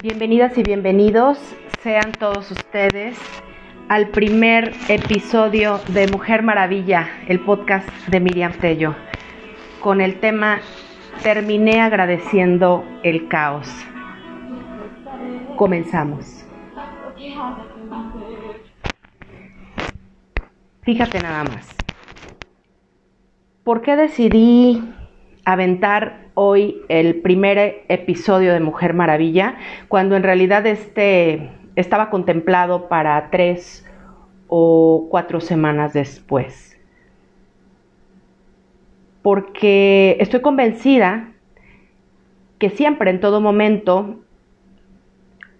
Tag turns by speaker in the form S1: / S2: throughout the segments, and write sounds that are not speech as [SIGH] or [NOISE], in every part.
S1: Bienvenidas y bienvenidos sean todos ustedes al primer episodio de Mujer Maravilla, el podcast de Miriam Tello, con el tema Terminé agradeciendo el caos. Comenzamos. Fíjate nada más. ¿Por qué decidí aventar hoy el primer episodio de Mujer Maravilla, cuando en realidad este estaba contemplado para tres o cuatro semanas después. Porque estoy convencida que siempre, en todo momento,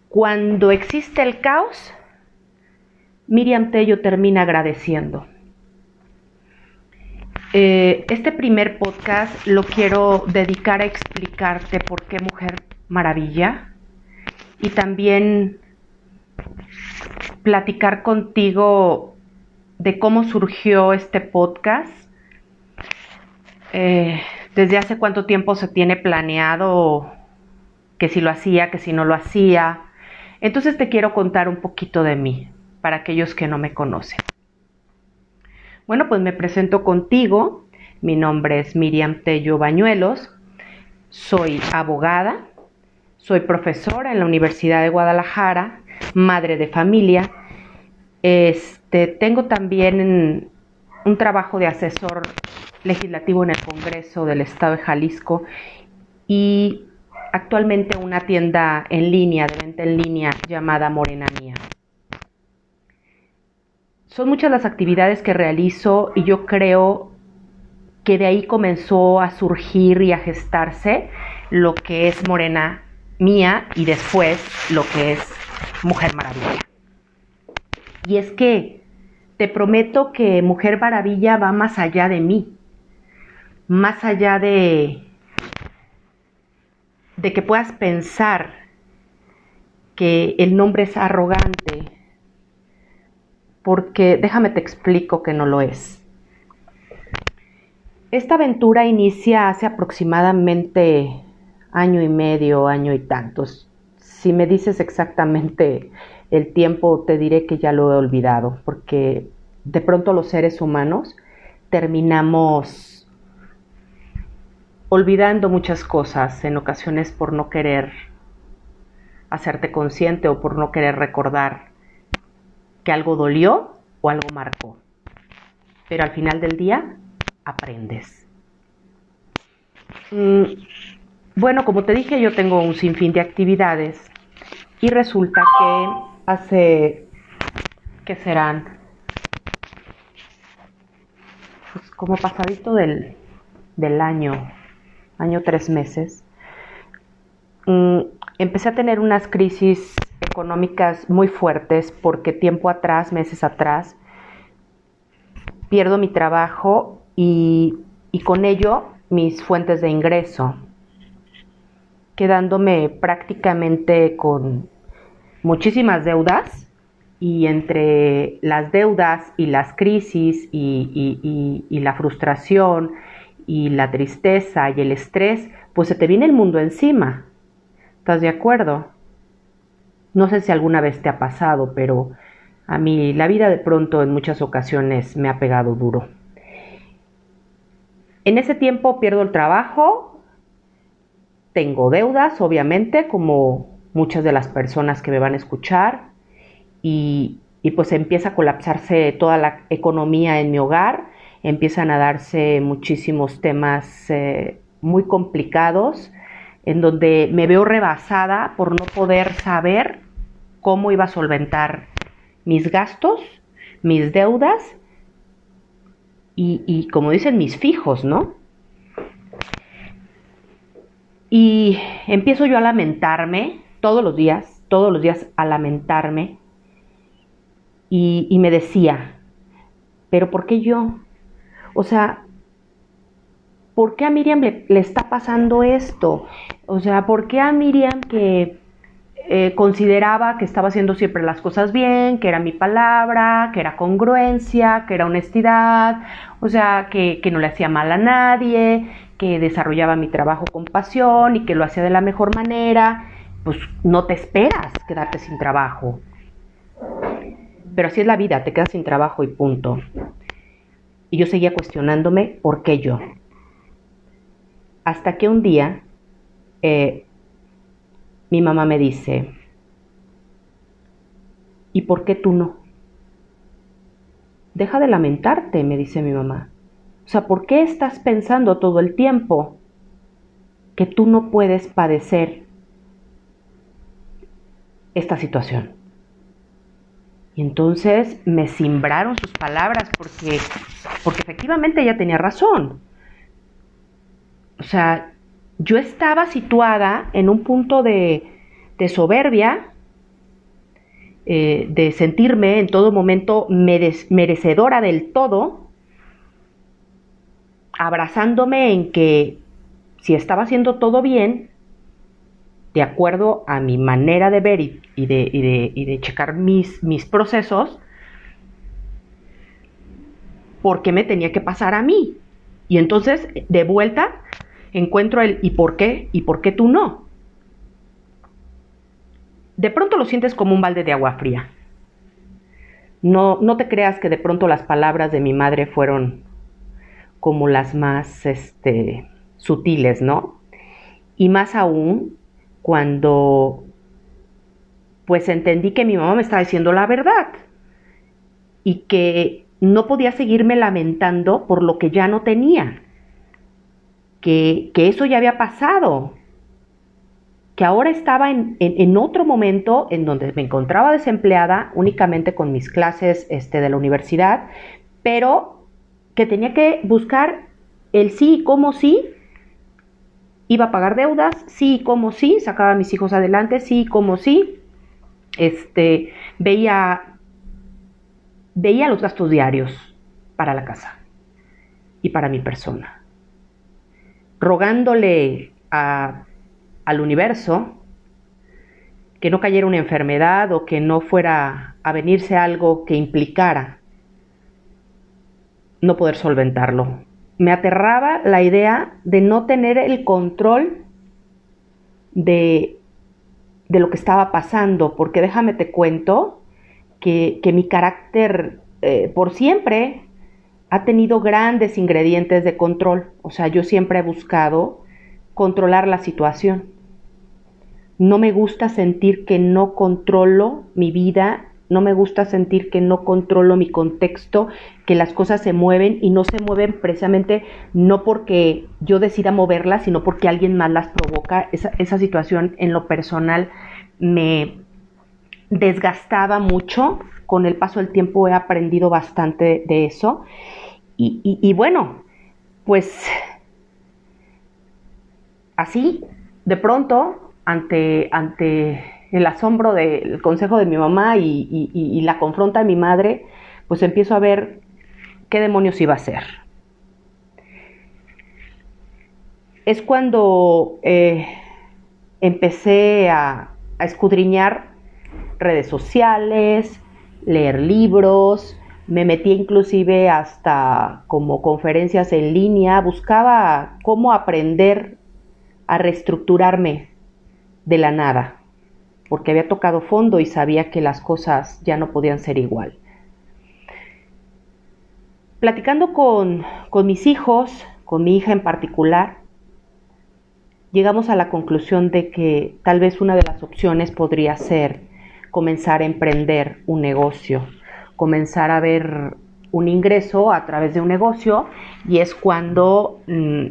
S1: cuando existe el caos, Miriam Tello termina agradeciendo. Eh, este primer podcast lo quiero dedicar a explicarte por qué Mujer Maravilla y también platicar contigo de cómo surgió este podcast, eh, desde hace cuánto tiempo se tiene planeado, que si lo hacía, que si no lo hacía. Entonces te quiero contar un poquito de mí, para aquellos que no me conocen. Bueno, pues me presento contigo. Mi nombre es Miriam Tello Bañuelos. Soy abogada. Soy profesora en la Universidad de Guadalajara, madre de familia. Este, tengo también un trabajo de asesor legislativo en el Congreso del Estado de Jalisco y actualmente una tienda en línea, de venta en línea llamada Morena Mía. Son muchas las actividades que realizo y yo creo que de ahí comenzó a surgir y a gestarse lo que es Morena Mía y después lo que es Mujer Maravilla. Y es que te prometo que Mujer Maravilla va más allá de mí, más allá de, de que puedas pensar que el nombre es arrogante, porque déjame te explico que no lo es. Esta aventura inicia hace aproximadamente año y medio, año y tantos. Si me dices exactamente el tiempo, te diré que ya lo he olvidado, porque de pronto los seres humanos terminamos olvidando muchas cosas en ocasiones por no querer hacerte consciente o por no querer recordar que algo dolió o algo marcó. Pero al final del día aprendes. Mm, bueno, como te dije, yo tengo un sinfín de actividades y resulta que hace, que serán? Pues como pasadito del, del año, año tres meses, mm, empecé a tener unas crisis económicas muy fuertes porque tiempo atrás, meses atrás, pierdo mi trabajo y, con ello mis fuentes de ingreso, quedándome prácticamente con muchísimas deudas y entre las deudas y las crisis y, y, la frustración y la tristeza y el estrés, pues se te viene el mundo encima. ¿Estás de acuerdo? No sé si alguna vez te ha pasado, pero a mí la vida de pronto en muchas ocasiones me ha pegado duro. En ese tiempo pierdo el trabajo, tengo deudas, obviamente, como muchas de las personas que me van a escuchar, y, pues empieza a colapsarse toda la economía en mi hogar, empiezan a darse muchísimos temas eh, muy complicados en donde me veo rebasada por no poder saber cómo iba a solventar mis gastos, mis deudas y, como dicen, mis fijos, ¿no? Y empiezo yo a lamentarme todos los días, todos los días a lamentarme y, me decía, pero ¿por qué yo? O sea, ¿por qué a Miriam le, está pasando esto? O sea, ¿por qué a Miriam que eh, consideraba que estaba haciendo siempre las cosas bien, que era mi palabra, que era congruencia, que era honestidad, o sea, que, que no le hacía mal a nadie, que desarrollaba mi trabajo con pasión y que lo hacía de la mejor manera, pues no te esperas quedarte sin trabajo. Pero así es la vida, te quedas sin trabajo y punto. Y yo seguía cuestionándome por qué yo. Hasta que un día eh, mi mamá me dice, ¿y por qué tú no? Deja de lamentarte, me dice mi mamá. O sea, ¿por qué estás pensando todo el tiempo que tú no puedes padecer esta situación? Y entonces me simbraron sus palabras porque, porque efectivamente ella tenía razón. O sea, yo estaba situada en un punto de, de soberbia, eh, de sentirme en todo momento merecedora del todo, abrazándome en que si estaba haciendo todo bien, de acuerdo a mi manera de ver y, de, checar mis, mis procesos, porque me tenía que pasar a mí. Y entonces, de vuelta, encuentro el ¿y por qué? ¿y por qué tú no? De pronto lo sientes como un balde de agua fría. No, no te creas que de pronto las palabras de mi madre fueron como las más este, sutiles, ¿no? Y más aún cuando pues entendí que mi mamá me estaba diciendo la verdad y que no podía seguirme lamentando por lo que ya no tenía, que, eso ya había pasado, que ahora estaba en, otro momento en donde me encontraba desempleada únicamente con mis clases este, de la universidad, pero que tenía que buscar el sí y cómo sí Iba a pagar deudas, sí, como sí, sacaba a mis hijos adelante, sí, como sí. Este, veía, veía los gastos diarios para la casa y para mi persona. Rogándole al universo que no cayera una enfermedad o que no fuera a venirse algo que implicara no poder solventarlo. Me aterraba la idea de no tener el control de, de lo que estaba pasando, porque déjame te cuento que, mi carácter eh, por siempre ha tenido grandes ingredientes de control, o sea, yo siempre he buscado controlar la situación. No me gusta sentir que no controlo mi vida no me gusta sentir que no controlo mi contexto, que las cosas se mueven y no se mueven precisamente no porque yo decida moverlas, sino porque alguien más las provoca. Esa, situación en lo personal me desgastaba mucho. Con el paso del tiempo he aprendido bastante de eso. Y, bueno, pues así, de pronto, ante, ante el asombro del consejo de mi mamá y, la confronta de mi madre, pues empiezo a ver qué demonios iba a hacer. Es cuando eh, empecé a escudriñar redes sociales, leer libros, me metí inclusive hasta como conferencias en línea, buscaba cómo aprender a reestructurarme de la nada porque había tocado fondo y sabía que las cosas ya no podían ser igual. Platicando con, mis hijos, con mi hija en particular, llegamos a la conclusión de que tal vez una de las opciones podría ser comenzar a emprender un negocio, comenzar a ver un ingreso a través de un negocio y es cuando mm,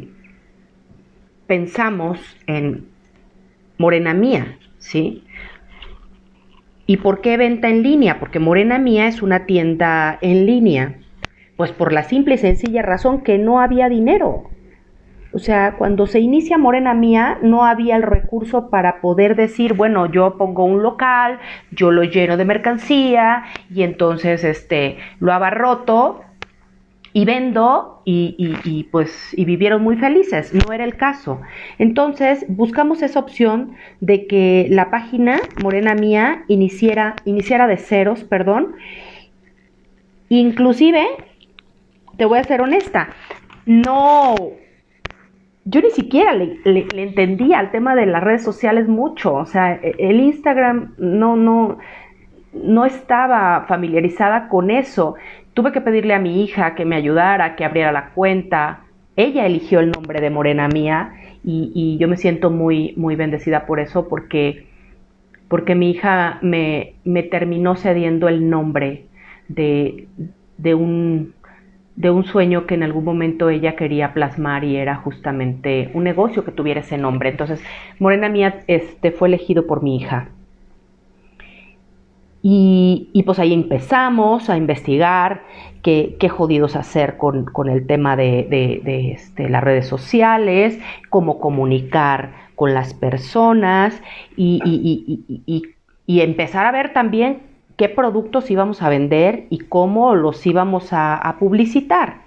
S1: pensamos en Morena Mía, ¿sí? ¿Y por qué venta en línea? Porque Morena Mía es una tienda en línea. Pues por la simple y sencilla razón que no había dinero. O sea, cuando se inicia Morena Mía, no había el recurso para poder decir, bueno, yo pongo un local, yo lo lleno de mercancía y entonces este lo abarroto y vendo y, pues y vivieron muy felices. No era el caso. Entonces buscamos esa opción de que la página Morena Mía iniciara, iniciara de ceros, perdón. Inclusive, te voy a ser honesta, no, yo ni siquiera le, entendía al tema de las redes sociales mucho, o sea, e, el Instagram no, no, no estaba familiarizada con eso. Tuve que pedirle a mi hija que me ayudara, que abriera la cuenta. Ella eligió el nombre de Morena Mía y, yo me siento muy, muy bendecida por eso porque, porque mi hija me, me terminó cediendo el nombre de, de un de un sueño que en algún momento ella quería plasmar y era justamente un negocio que tuviera ese nombre. Entonces, Morena Mía este, fue elegido por mi hija. Y, pues ahí empezamos a investigar qué, jodidos hacer con, el tema de, este, las redes sociales, cómo comunicar con las personas y, y empezar a ver también qué productos íbamos a vender y cómo los íbamos a, publicitar.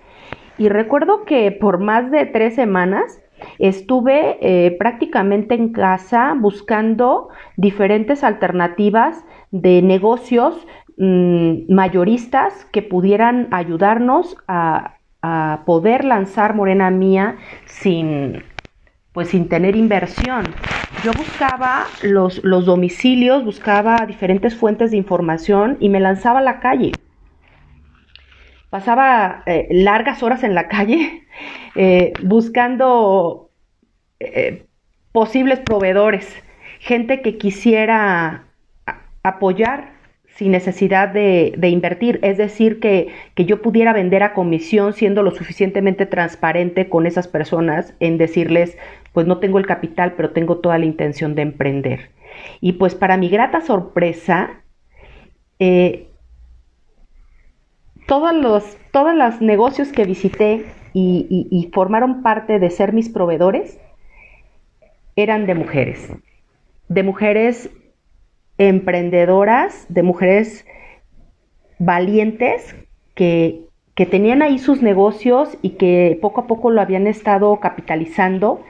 S1: Y recuerdo que por más de tres semanas estuve eh, prácticamente en casa buscando diferentes alternativas de negocios mm, mayoristas que pudieran ayudarnos a, a poder lanzar Morena Mía sin, pues sin tener inversión. Yo buscaba los, los domicilios, buscaba diferentes fuentes de información y me lanzaba a la calle. Pasaba eh, largas horas en la calle [LAUGHS] eh, buscando eh, posibles proveedores, gente que quisiera apoyar sin necesidad de, invertir, es decir, que, que, yo pudiera vender a comisión siendo lo suficientemente transparente con esas personas en decirles, pues no tengo el capital, pero tengo toda la intención de emprender. Y pues para mi grata sorpresa, eh, todos los todos los negocios que visité y, formaron parte de ser mis proveedores eran de mujeres, de mujeres emprendedoras, de mujeres valientes que, que tenían ahí sus negocios y que poco a poco lo habían estado capitalizando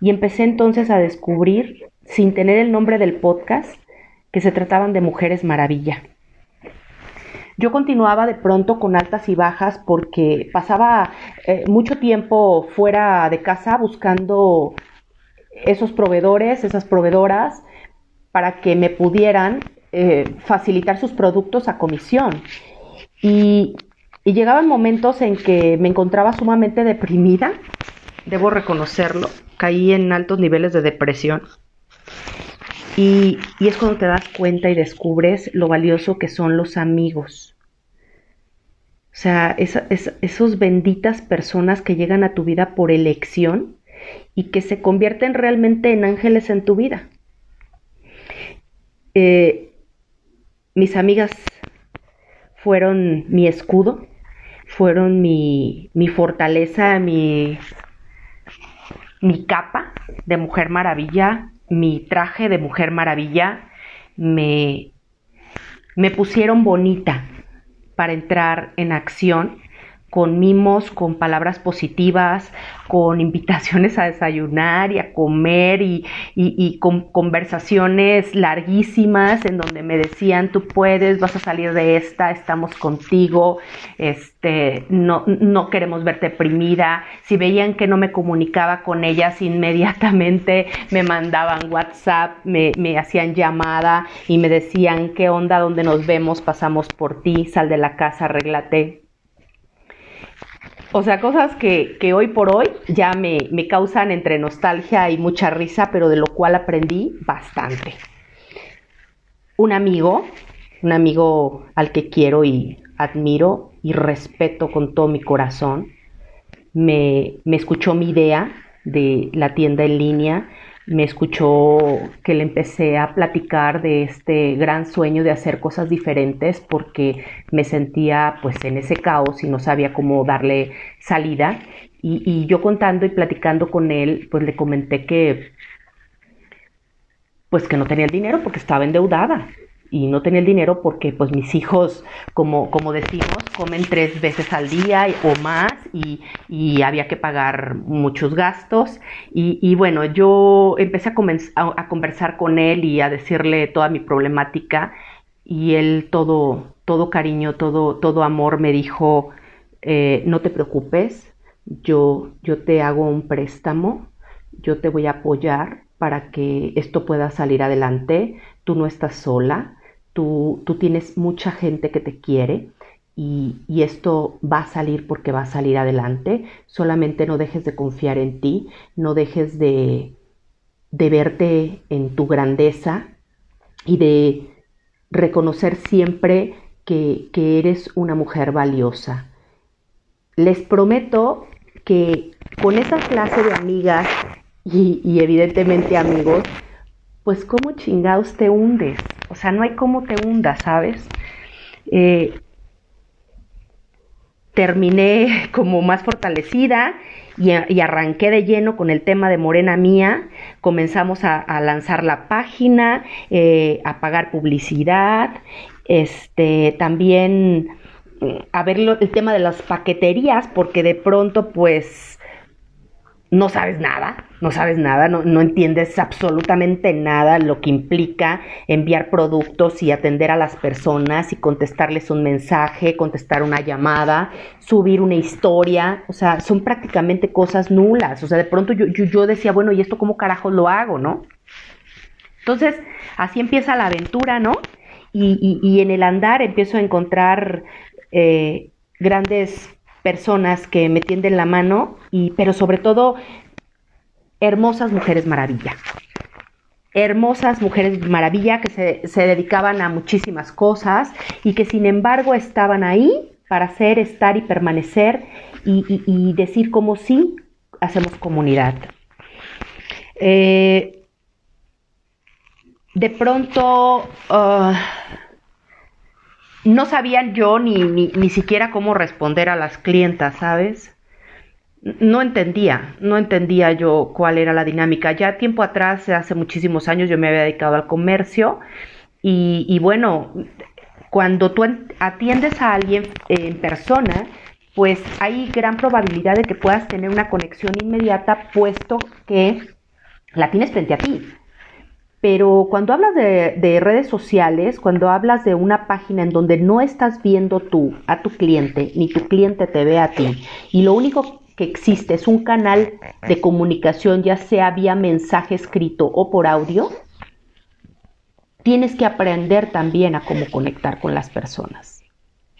S1: y empecé entonces a descubrir, sin tener el nombre del podcast, que se trataban de mujeres maravilla. Yo continuaba de pronto con altas y bajas porque pasaba eh, mucho tiempo fuera de casa buscando esos proveedores, esas proveedoras, para que me pudieran eh, facilitar sus productos a comisión. Y, llegaban momentos en que me encontraba sumamente deprimida, debo reconocerlo, caí en altos niveles de depresión. Y, es cuando te das cuenta y descubres lo valioso que son los amigos. O sea, esos benditas personas que llegan a tu vida por elección y que se convierten realmente en ángeles en tu vida. Eh, mis amigas fueron mi escudo, fueron mi, mi fortaleza, mi, mi capa de Mujer Maravilla, mi traje de Mujer Maravilla, me, me pusieron bonita para entrar en acción con mimos, con palabras positivas, con invitaciones a desayunar y a comer y, con conversaciones larguísimas en donde me decían, tú puedes, vas a salir de esta, estamos contigo, este, no, no queremos verte deprimida. Si veían que no me comunicaba con ellas, inmediatamente me mandaban WhatsApp, me, me hacían llamada y me decían, ¿qué onda? ¿Dónde nos vemos? Pasamos por ti, sal de la casa, arréglate o sea, cosas que, hoy por hoy ya me, me, causan entre nostalgia y mucha risa, pero de lo cual aprendí bastante. Un amigo, un amigo al que quiero y admiro y respeto con todo mi corazón, me, me escuchó mi idea de la tienda en línea me escuchó que le empecé a platicar de este gran sueño de hacer cosas diferentes porque me sentía pues en ese caos y no sabía cómo darle salida. Y, yo contando y platicando con él pues le comenté que pues que no tenía el dinero porque estaba endeudada y no tenía el dinero porque pues mis hijos, como, como decimos, comen tres veces al día o más y, y había que pagar muchos gastos. Y, y bueno, yo empecé a, conversar con él y a decirle toda mi problemática y él todo, todo cariño, todo, todo amor me dijo, eh, no te preocupes, yo, yo te hago un préstamo, yo te voy a apoyar para que esto pueda salir adelante, tú no estás sola, tú, tienes mucha gente que te quiere y, y, esto va a salir porque va a salir adelante, solamente no dejes de confiar en ti, no dejes de, de verte en tu grandeza y de reconocer siempre que, que eres una mujer valiosa. Les prometo que con esa clase de amigas y, evidentemente amigos, pues cómo chingados te hundes. O sea, no hay cómo te hundas, ¿sabes? Eh, terminé [LAUGHS] como más fortalecida y, arranqué de lleno con el tema de Morena Mía. Comenzamos a, lanzar la página, eh, a pagar publicidad, este, también mm, a ver el tema de las paqueterías, porque de pronto pues no sabes nada, no sabes nada, no, entiendes absolutamente nada lo que implica enviar productos y atender a las personas y contestarles un mensaje, contestar una llamada, subir una historia, o sea, son prácticamente cosas nulas, o sea, de pronto yo, yo, decía, bueno, ¿y esto cómo carajo lo hago, no? Entonces, así empieza la aventura, ¿no? Y, en el andar empiezo a encontrar eh, grandes personas que me tienden la mano, y, pero sobre todo hermosas mujeres maravilla. Hermosas mujeres maravilla que se, se dedicaban a muchísimas cosas y que sin embargo estaban ahí para hacer, estar y permanecer y, decir como sí hacemos comunidad. Eh, de pronto, uh, no sabían yo ni, ni, siquiera cómo responder a las clientas, ¿sabes? No entendía, no entendía yo cuál era la dinámica. Ya tiempo atrás, hace muchísimos años, yo me había dedicado al comercio y, y bueno, cuando tú atiendes a alguien en persona, pues hay gran probabilidad de que puedas tener una conexión inmediata puesto que la tienes frente a ti. Pero cuando hablas de, redes sociales, cuando hablas de una página en donde no estás viendo tú a tu cliente, ni tu cliente te ve a ti, y lo único que existe es un canal de comunicación, ya sea vía mensaje escrito o por audio, tienes que aprender también a cómo conectar con las personas.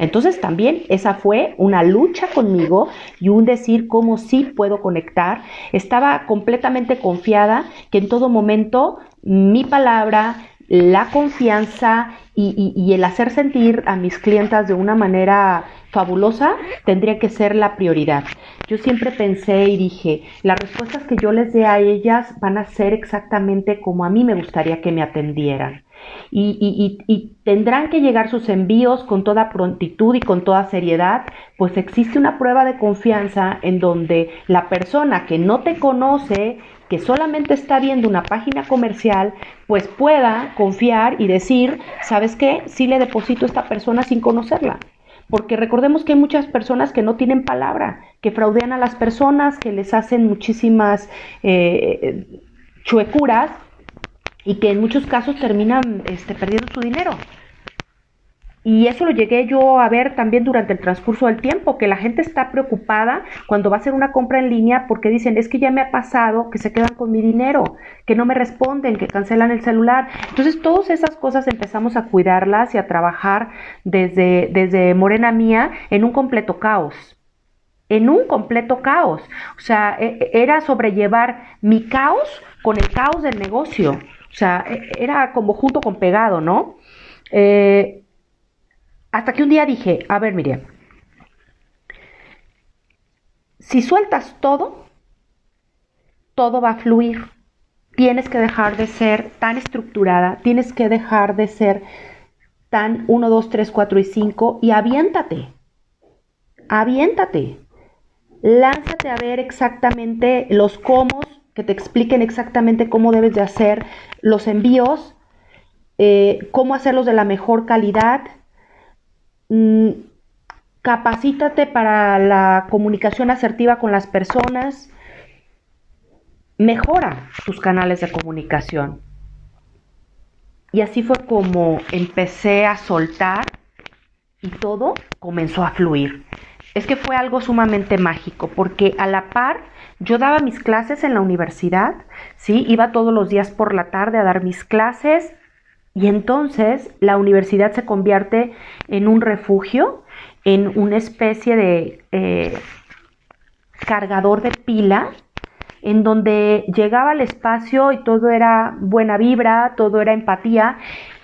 S1: Entonces también esa fue una lucha conmigo y un decir cómo sí puedo conectar. Estaba completamente confiada que en todo momento mi palabra, la confianza y, el hacer sentir a mis clientas de una manera fabulosa tendría que ser la prioridad. Yo siempre pensé y dije, las respuestas que yo les dé a ellas van a ser exactamente como a mí me gustaría que me atendieran y, tendrán que llegar sus envíos con toda prontitud y con toda seriedad, pues existe una prueba de confianza en donde la persona que no te conoce, que solamente está viendo una página comercial, pues pueda confiar y decir, ¿sabes qué? Sí le deposito a esta persona sin conocerla. Porque recordemos que hay muchas personas que no tienen palabra, que fraudean a las personas, que les hacen muchísimas eh, chuecuras y que en muchos casos terminan este, perdiendo su dinero. Y eso lo llegué yo a ver también durante el transcurso del tiempo, que la gente está preocupada cuando va a hacer una compra en línea porque dicen, es que ya me ha pasado que se quedan con mi dinero, que no me responden, que cancelan el celular. Entonces, todas esas cosas empezamos a cuidarlas y a trabajar desde, desde Morena Mía en un completo caos en un completo caos. O sea, e, e, era sobrellevar mi caos con el caos del negocio. O sea, e, era como junto con pegado, ¿no? Eh, hasta que un día dije, a ver, Miriam, si sueltas todo, todo va a fluir. Tienes que dejar de ser tan estructurada, tienes que dejar de ser tan 1, 2, 3, 4 y 5 y aviéntate. Aviéntate. Lánzate a ver exactamente los cómo que te expliquen exactamente cómo debes de hacer los envíos, eh, cómo hacerlos de la mejor calidad. Mm, capacítate para la comunicación asertiva con las personas. Mejora tus canales de comunicación. Y así fue como empecé a soltar y todo comenzó a fluir. es que fue algo sumamente mágico, porque a la par yo daba mis clases en la universidad, ¿sí? Iba todos los días por la tarde a dar mis clases y entonces la universidad se convierte en un refugio, en una especie de eh, cargador de pila, en donde llegaba al espacio y todo era buena vibra, todo era empatía,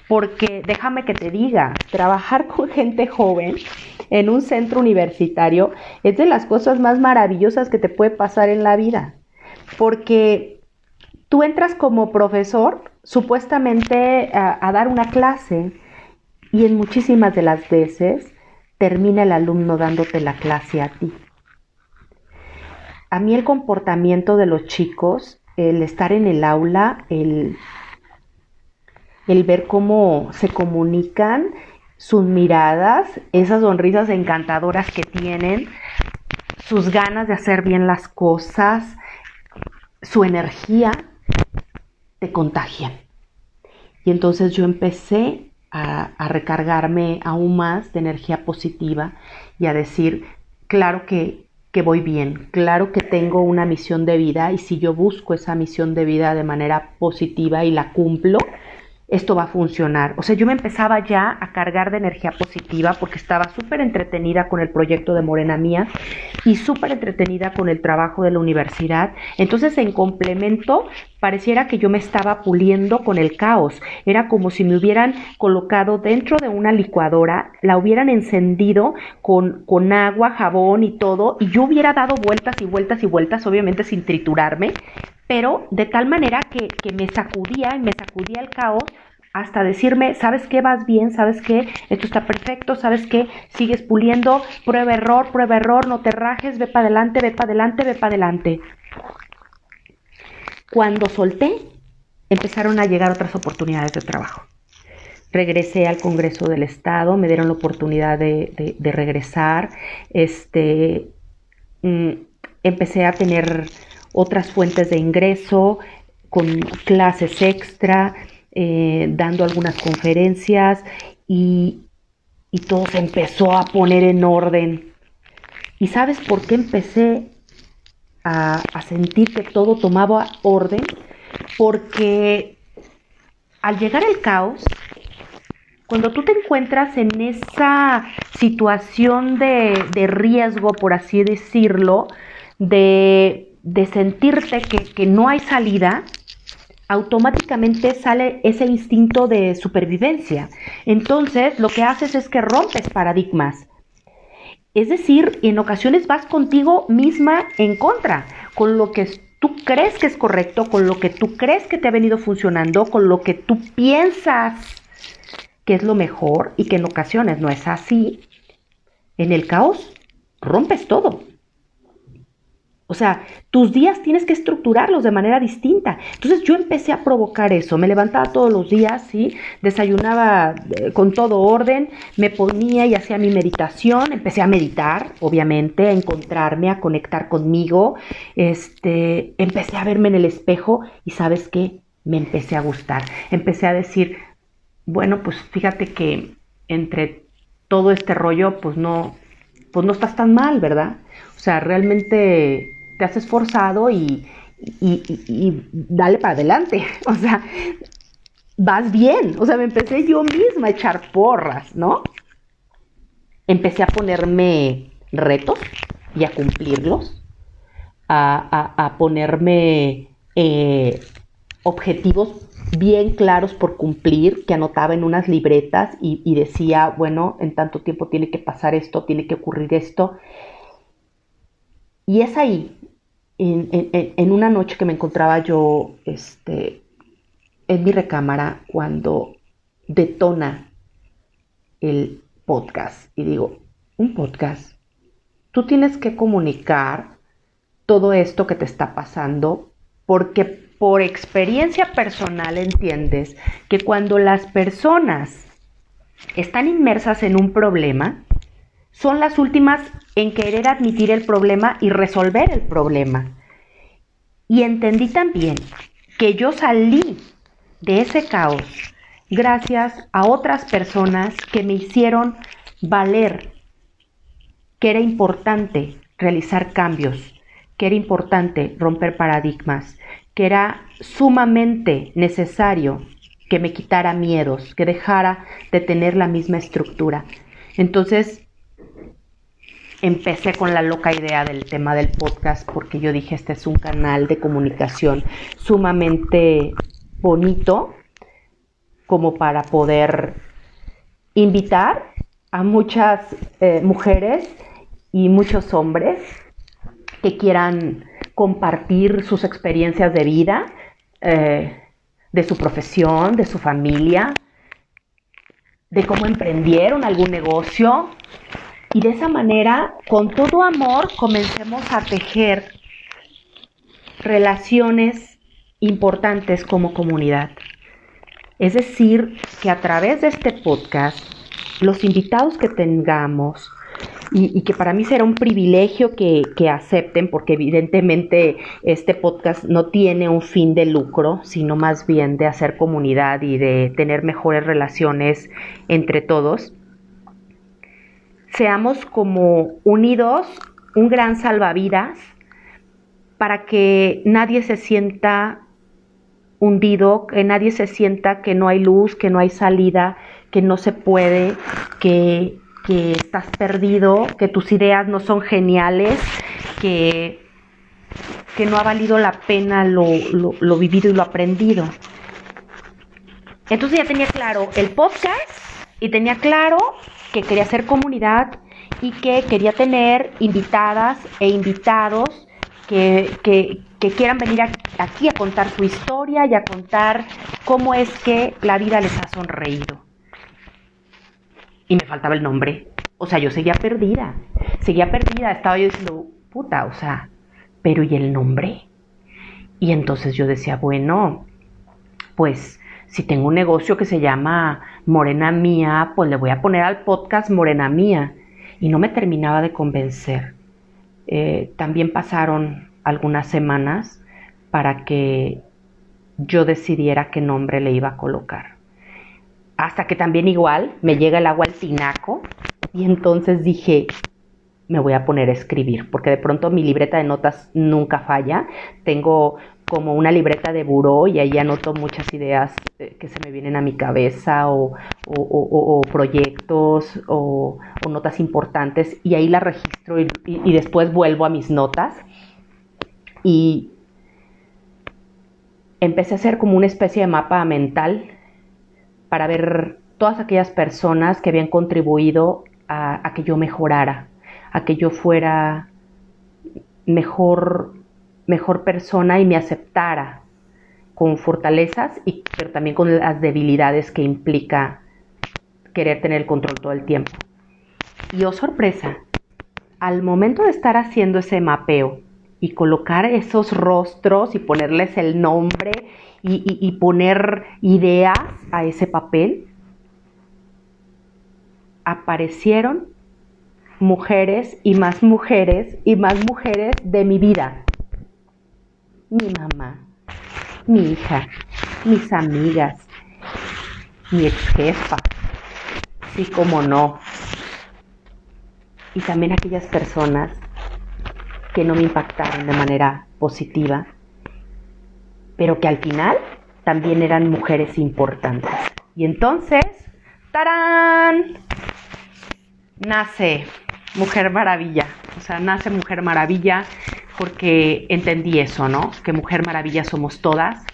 S1: porque déjame que te diga, trabajar [LAUGHS] con gente joven en un centro universitario es de las cosas más maravillosas que te puede pasar en la vida, porque tú entras como profesor supuestamente a, dar una clase y en muchísimas de las veces termina el alumno dándote la clase a ti. A mí el comportamiento de los chicos, el estar en el aula, el, el ver cómo se comunican, sus miradas, esas sonrisas encantadoras que tienen, sus ganas de hacer bien las cosas, su energía, te contagian. Y entonces yo empecé a, recargarme aún más de energía positiva y a decir, claro que, que voy bien, claro que tengo una misión de vida y si yo busco esa misión de vida de manera positiva y la cumplo, esto va a funcionar. O sea, yo me empezaba ya a cargar de energía positiva porque estaba súper entretenida con el proyecto de Morena Mía y súper entretenida con el trabajo de la universidad. Entonces, en complemento, pareciera que yo me estaba puliendo con el caos. Era como si me hubieran colocado dentro de una licuadora, la hubieran encendido con, con agua, jabón y todo, y yo hubiera dado vueltas y vueltas y vueltas, obviamente sin triturarme, pero de tal manera que, me sacudía y me sacudía el caos hasta decirme, ¿sabes qué? Vas bien, ¿sabes qué? Esto está perfecto, ¿sabes qué? Sigues puliendo, prueba error, prueba error, no te rajes, ve para adelante, ve para adelante, ve para adelante. Cuando solté, empezaron a llegar otras oportunidades de trabajo. Regresé al Congreso del Estado, me dieron la oportunidad de, regresar, este, mm, empecé a tener otras fuentes de ingreso, con clases extra, eh, dando algunas conferencias y, todo se empezó a poner en orden. ¿Y sabes por qué empecé a, a sentir que todo tomaba orden? Porque al llegar el caos, cuando tú te encuentras en esa situación de, de, riesgo, por así decirlo, de de sentirte que, no hay salida, automáticamente sale ese instinto de supervivencia. Entonces, lo que haces es que rompes paradigmas. Es decir, en ocasiones vas contigo misma en contra, con lo que tú crees que es correcto, con lo que tú crees que te ha venido funcionando, con lo que tú piensas que es lo mejor y que en ocasiones no es así. En el caos, rompes todo. O sea, tus días tienes que estructurarlos de manera distinta. Entonces yo empecé a provocar eso. Me levantaba todos los días, ¿sí? Desayunaba eh, con todo orden, me ponía y hacía mi meditación. Empecé a meditar, obviamente, a encontrarme, a conectar conmigo. Este, empecé a verme en el espejo y ¿sabes qué? Me empecé a gustar. Empecé a decir, bueno, pues fíjate que entre todo este rollo, pues no, pues no estás tan mal, ¿verdad? O sea, realmente te has esforzado y, dale para adelante. [LAUGHS] O sea, vas bien. O sea, me empecé yo misma a echar porras, ¿no? Empecé a ponerme retos y a cumplirlos, a, ponerme eh, objetivos bien claros por cumplir, que anotaba en unas libretas y, y, decía, bueno, en tanto tiempo tiene que pasar esto, tiene que ocurrir esto. Y es ahí en, una noche que me encontraba yo este, en mi recámara cuando detona el podcast y digo, un podcast, tú tienes que comunicar todo esto que te está pasando porque por experiencia personal entiendes que cuando las personas están inmersas en un problema, son las últimas en querer admitir el problema y resolver el problema. Y entendí también que yo salí de ese caos gracias a otras personas que me hicieron valer que era importante realizar cambios, que era importante romper paradigmas, que era sumamente necesario que me quitara miedos, que dejara de tener la misma estructura. Entonces, empecé con la loca idea del tema del podcast porque yo dije, este es un canal de comunicación sumamente bonito como para poder invitar a muchas eh, mujeres y muchos hombres que quieran compartir sus experiencias de vida, eh, de su profesión, de su familia, de cómo emprendieron algún negocio. Y de esa manera, con todo amor, comencemos a tejer relaciones importantes como comunidad. Es decir, que a través de este podcast, los invitados que tengamos, y, que para mí será un privilegio que, acepten, porque evidentemente este podcast no tiene un fin de lucro, sino más bien de hacer comunidad y de tener mejores relaciones entre todos. Seamos como unidos, un gran salvavidas, para que nadie se sienta hundido, que nadie se sienta que no hay luz, que no hay salida, que no se puede, que que estás perdido, que tus ideas no son geniales, que, que no ha valido la pena lo, lo vivido y lo aprendido. Entonces ya tenía claro el podcast y tenía claro que quería hacer comunidad y que quería tener invitadas e invitados que, que, que, quieran venir aquí a contar su historia y a contar cómo es que la vida les ha sonreído y me faltaba el nombre. O sea, yo seguía perdida, seguía perdida, estaba yo diciendo, puta, o sea, pero ¿y el nombre? Y entonces yo decía, bueno, pues si tengo un negocio que se llama Morena Mía, pues le voy a poner al podcast Morena Mía. Y no me terminaba de convencer. Eh, también pasaron algunas semanas para que yo decidiera qué nombre le iba a colocar hasta que también igual me llega el agua al tinaco y entonces dije, me voy a poner a escribir, porque de pronto mi libreta de notas nunca falla. Tengo como una libreta de buró y ahí anoto muchas ideas eh, que se me vienen a mi cabeza o, proyectos o, notas importantes y ahí las registro y después vuelvo a mis notas. Y empecé a hacer como una especie de mapa mental para ver todas aquellas personas que habían contribuido a, que yo mejorara, a que yo fuera mejor, mejor persona y me aceptara con fortalezas, y, pero también con las debilidades que implica querer tener el control todo el tiempo. Y oh sorpresa, al momento de estar haciendo ese mapeo y colocar esos rostros y ponerles el nombre y, poner ideas a ese papel, aparecieron mujeres y más mujeres y más mujeres de mi vida. Mi mamá, mi hija, mis amigas, mi ex jefa, sí como no. Y también aquellas personas que no me impactaron de manera positiva pero que al final también eran mujeres importantes. Y entonces, ¡tarán! Nace Mujer Maravilla. O sea, nace Mujer Maravilla porque entendí eso, ¿no? Que Mujer Maravilla somos todas,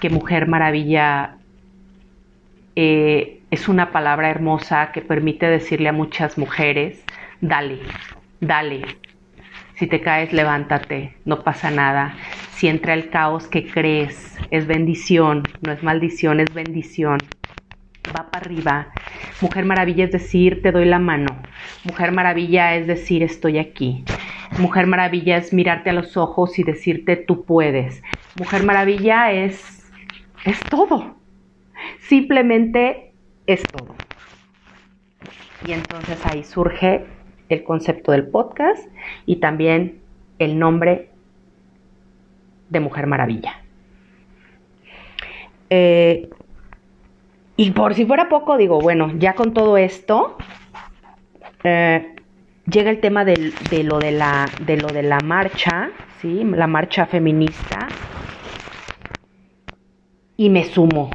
S1: que Mujer Maravilla eh, es una palabra hermosa que permite decirle a muchas mujeres, dale, dale, si te caes, levántate, no pasa nada. Si entra el caos, ¿qué crees? Es bendición, no es maldición, es bendición. Va para arriba. Mujer maravilla es decir, te doy la mano. Mujer maravilla es decir, estoy aquí. Mujer maravilla es mirarte a los ojos y decirte, tú puedes. Mujer maravilla es, es todo. Simplemente es todo. Y entonces ahí surge el concepto del podcast y también el nombre de Mujer Maravilla. Eh, y por si fuera poco, digo, bueno, ya con todo esto, eh, llega el tema de, lo de, la, marcha, ¿sí? la marcha feminista, y me sumo.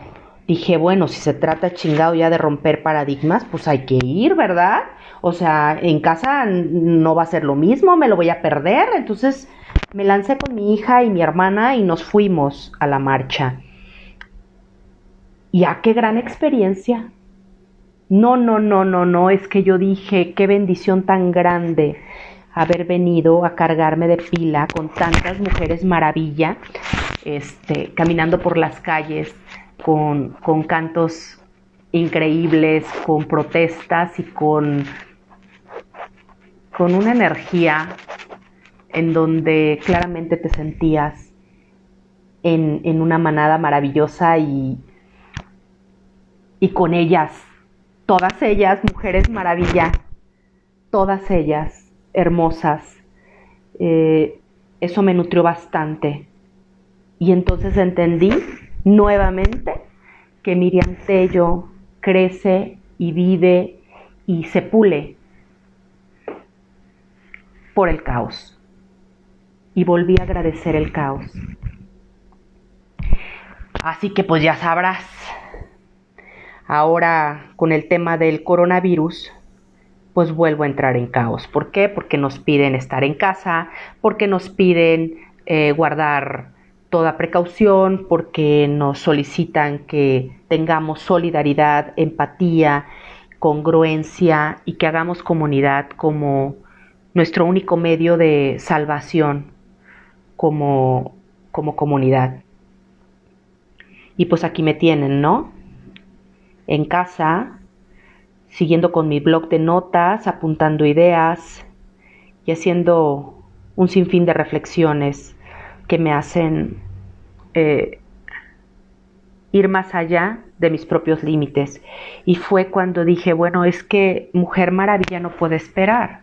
S1: Dije, bueno, si se trata chingado ya de romper paradigmas, pues hay que ir, ¿verdad? O sea, en casa no va a ser lo mismo, me lo voy a perder. Entonces me lancé con mi hija y mi hermana y nos fuimos a la marcha. Y a qué gran experiencia. No, no, no, no, no, es que yo dije, qué bendición tan grande haber venido a cargarme de pila con tantas mujeres maravilla, este, caminando por las calles con, con cantos increíbles, con protestas y con, con una energía en donde claramente te sentías en, en una manada maravillosa y, y con ellas, todas ellas, mujeres maravilla, todas ellas hermosas. Eh, eso me nutrió bastante. Y entonces entendí nuevamente que Miriam Tello crece y vive y se pule por el caos. Y volví a agradecer el caos. Así que pues ya sabrás, ahora con el tema del coronavirus, pues vuelvo a entrar en caos. ¿Por qué? Porque nos piden estar en casa, porque nos piden eh, guardar toda precaución, porque nos solicitan que tengamos solidaridad, empatía, congruencia y que hagamos comunidad como nuestro único medio de salvación como, como comunidad. Y pues aquí me tienen, ¿no? En casa, siguiendo con mi blog de notas, apuntando ideas y haciendo un sinfín de reflexiones que me hacen eh, ir más allá de mis propios límites. Y fue cuando dije, bueno, es que Mujer Maravilla no puede esperar.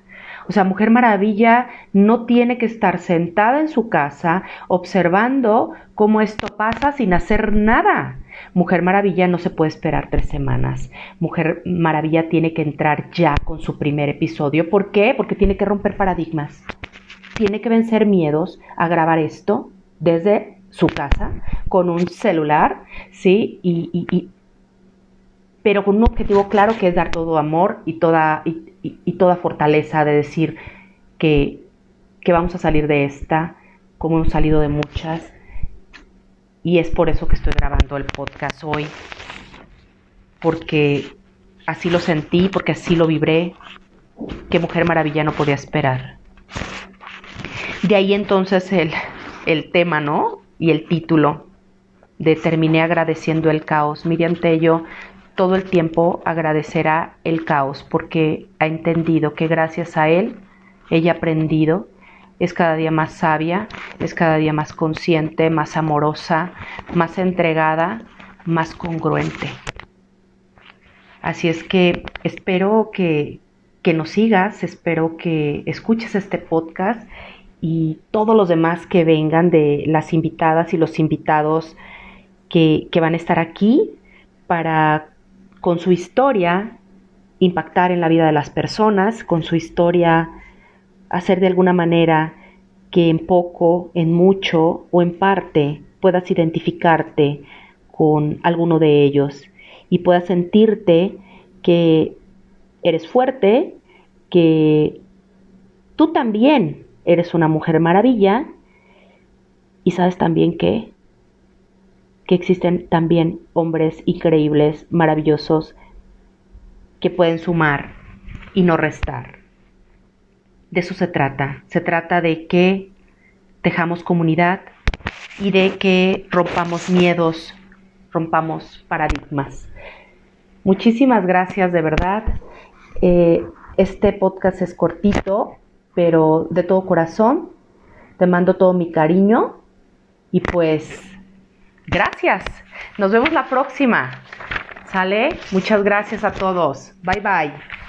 S1: O sea, Mujer Maravilla no tiene que estar sentada en su casa observando cómo esto pasa sin hacer nada. Mujer Maravilla no se puede esperar tres semanas. Mujer Maravilla tiene que entrar ya con su primer episodio. ¿Por qué? Porque tiene que romper paradigmas. Tiene que vencer miedos a grabar esto desde su casa con un celular, ¿sí? Y, pero con un objetivo claro que es dar todo amor y toda, y, toda fortaleza de decir que, que vamos a salir de esta, como hemos salido de muchas. Y es por eso que estoy grabando el podcast hoy, porque así lo sentí, porque así lo vibré, que Mujer Maravilla no podía esperar. De ahí entonces el, el tema, ¿no? Y el título de Terminé agradeciendo el caos. Miriam Tello todo el tiempo agradecerá el caos porque ha entendido que gracias a él ella ha aprendido, es cada día más sabia, es cada día más consciente, más amorosa, más entregada, más congruente. Así es que espero que, que nos sigas, espero que escuches este podcast y todos los demás que vengan de las invitadas y los invitados que, que van a estar aquí para con su historia impactar en la vida de las personas, con su historia hacer de alguna manera que en poco, en mucho o en parte puedas identificarte con alguno de ellos y puedas sentirte que eres fuerte, que tú también eres una mujer maravilla y sabes también que que existen también hombres increíbles, maravillosos, que pueden sumar y no restar. De eso se trata. Se trata de que dejamos comunidad y de que rompamos miedos, rompamos paradigmas. Muchísimas gracias de verdad. Eh, este podcast es cortito, pero de todo corazón. Te mando todo mi cariño y pues Gracias. Nos vemos la próxima. ¿Sale? Muchas gracias a todos. Bye bye.